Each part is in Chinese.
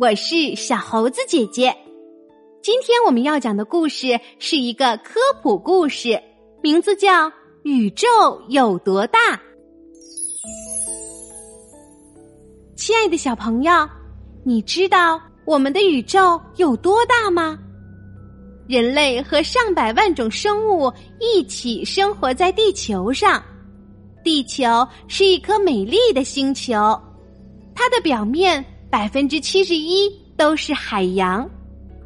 我是小猴子姐姐。今天我们要讲的故事是一个科普故事，名字叫《宇宙有多大》。亲爱的小朋友，你知道我们的宇宙有多大吗？人类和上百万种生物一起生活在地球上，地球是一颗美丽的星球，它的表面百分之七十一都是海洋，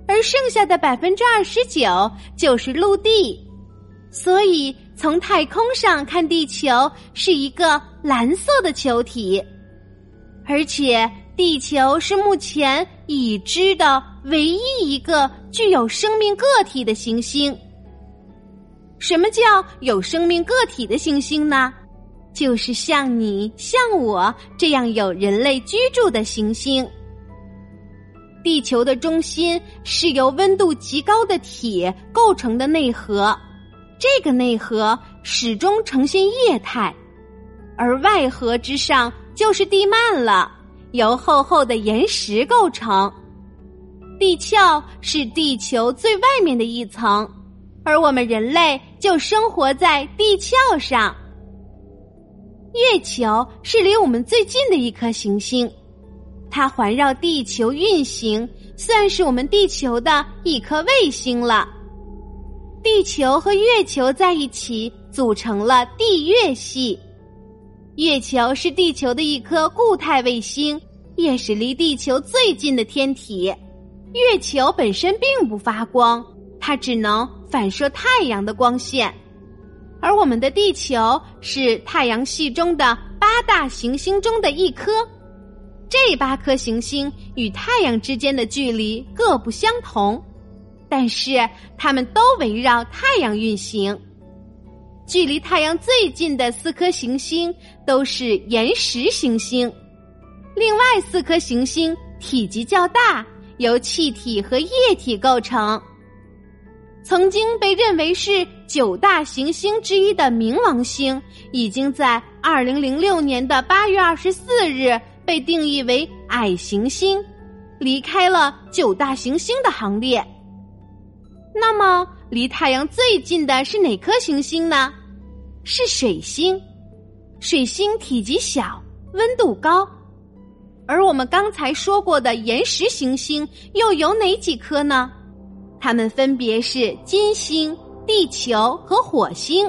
而剩下的百分之二十九就是陆地，所以从太空上看，地球是一个蓝色的球体，而且。地球是目前已知的唯一一个具有生命个体的行星。什么叫有生命个体的行星呢？就是像你、像我这样有人类居住的行星。地球的中心是由温度极高的铁构成的内核，这个内核始终呈现液态，而外核之上就是地幔了。由厚厚的岩石构成，地壳是地球最外面的一层，而我们人类就生活在地壳上。月球是离我们最近的一颗行星，它环绕地球运行，算是我们地球的一颗卫星了。地球和月球在一起组成了地月系。月球是地球的一颗固态卫星，也是离地球最近的天体。月球本身并不发光，它只能反射太阳的光线。而我们的地球是太阳系中的八大行星中的一颗。这八颗行星与太阳之间的距离各不相同，但是它们都围绕太阳运行。距离太阳最近的四颗行星都是岩石行星，另外四颗行星体积较大，由气体和液体构成。曾经被认为是九大行星之一的冥王星，已经在二零零六年的八月二十四日被定义为矮行星，离开了九大行星的行列。那么，离太阳最近的是哪颗行星呢？是水星。水星体积小，温度高。而我们刚才说过的岩石行星又有哪几颗呢？它们分别是金星、地球和火星。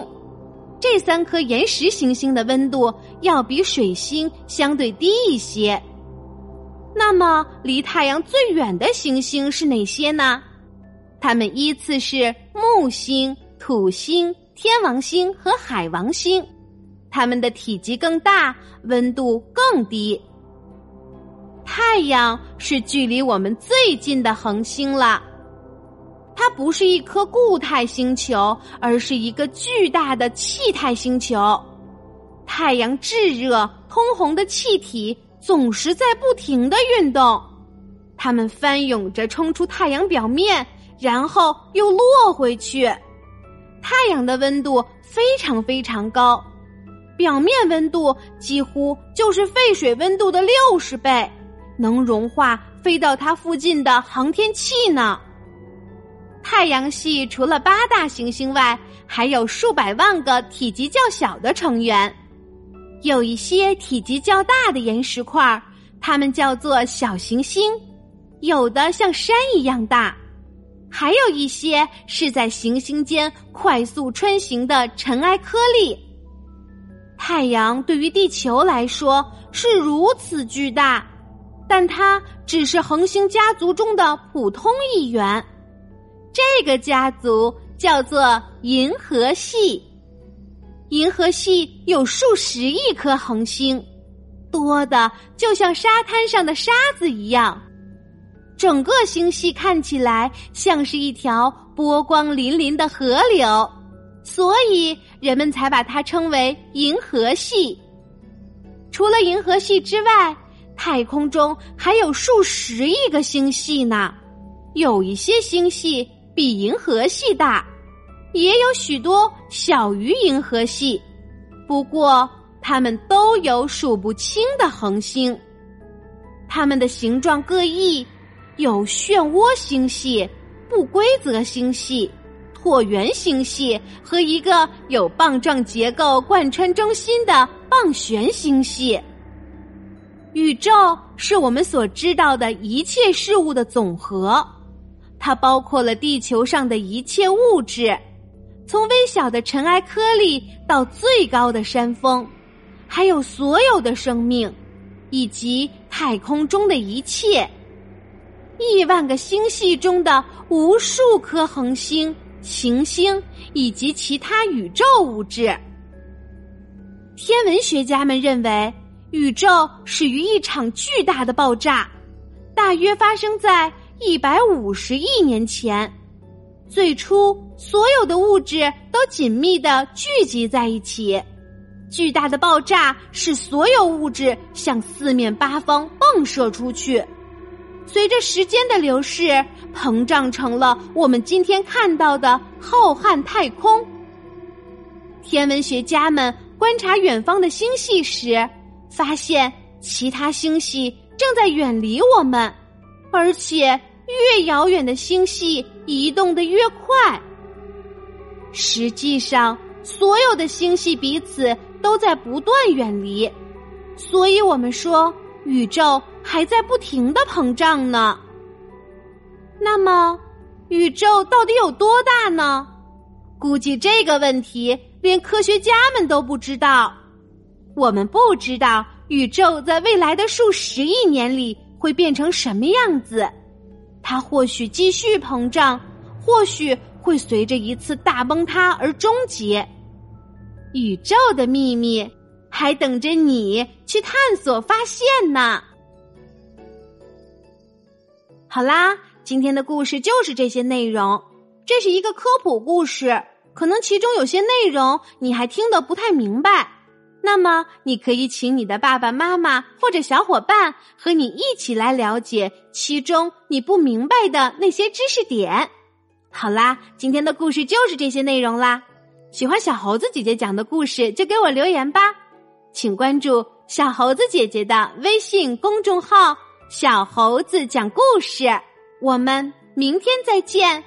这三颗岩石行星的温度要比水星相对低一些。那么，离太阳最远的行星是哪些呢？它们依次是木星、土星、天王星和海王星，它们的体积更大，温度更低。太阳是距离我们最近的恒星了，它不是一颗固态星球，而是一个巨大的气态星球。太阳炙热、通红的气体总是在不停的运动，它们翻涌着冲出太阳表面。然后又落回去。太阳的温度非常非常高，表面温度几乎就是沸水温度的六十倍，能融化飞到它附近的航天器呢。太阳系除了八大行星外，还有数百万个体积较小的成员，有一些体积较大的岩石块，它们叫做小行星，有的像山一样大。还有一些是在行星间快速穿行的尘埃颗粒。太阳对于地球来说是如此巨大，但它只是恒星家族中的普通一员。这个家族叫做银河系。银河系有数十亿颗恒星，多的就像沙滩上的沙子一样。整个星系看起来像是一条波光粼粼的河流，所以人们才把它称为银河系。除了银河系之外，太空中还有数十亿个星系呢。有一些星系比银河系大，也有许多小于银河系。不过，它们都有数不清的恒星。它们的形状各异，有漩涡星系、不规则星系、椭圆星系和一个有棒状结构贯穿中心的棒旋星系。宇宙是我们所知道的一切事物的总和，它包括了地球上的一切物质，从微小的尘埃颗粒到最高的山峰，还有所有的生命，以及太空中的一切，亿万个星系中的无数颗恒星、行星以及其他宇宙物质。天文学家们认为。宇宙始于一场巨大的爆炸，大约发生在一百五十亿年前。最初，所有的物质都紧密的聚集在一起。巨大的爆炸使所有物质向四面八方迸射出去，随着时间的流逝，膨胀成了我们今天看到的浩瀚太空。天文学家们观察远方的星系时。发现其他星系正在远离我们，而且越遥远的星系移动的越快。实际上，所有的星系彼此都在不断远离，所以我们说宇宙还在不停的膨胀呢。那么，宇宙到底有多大呢？估计这个问题连科学家们都不知道。我们不知道宇宙在未来的数十亿年里会变成什么样子，它或许继续膨胀，或许会随着一次大崩塌而终结。宇宙的秘密还等着你去探索发现呢。好啦，今天的故事就是这些内容。这是一个科普故事，可能其中有些内容你还听得不太明白。那么，你可以请你的爸爸妈妈或者小伙伴和你一起来了解其中你不明白的那些知识点。好啦，今天的故事就是这些内容啦。喜欢小猴子姐姐讲的故事，就给我留言吧。请关注小猴子姐姐的微信公众号“小猴子讲故事”。我们明天再见。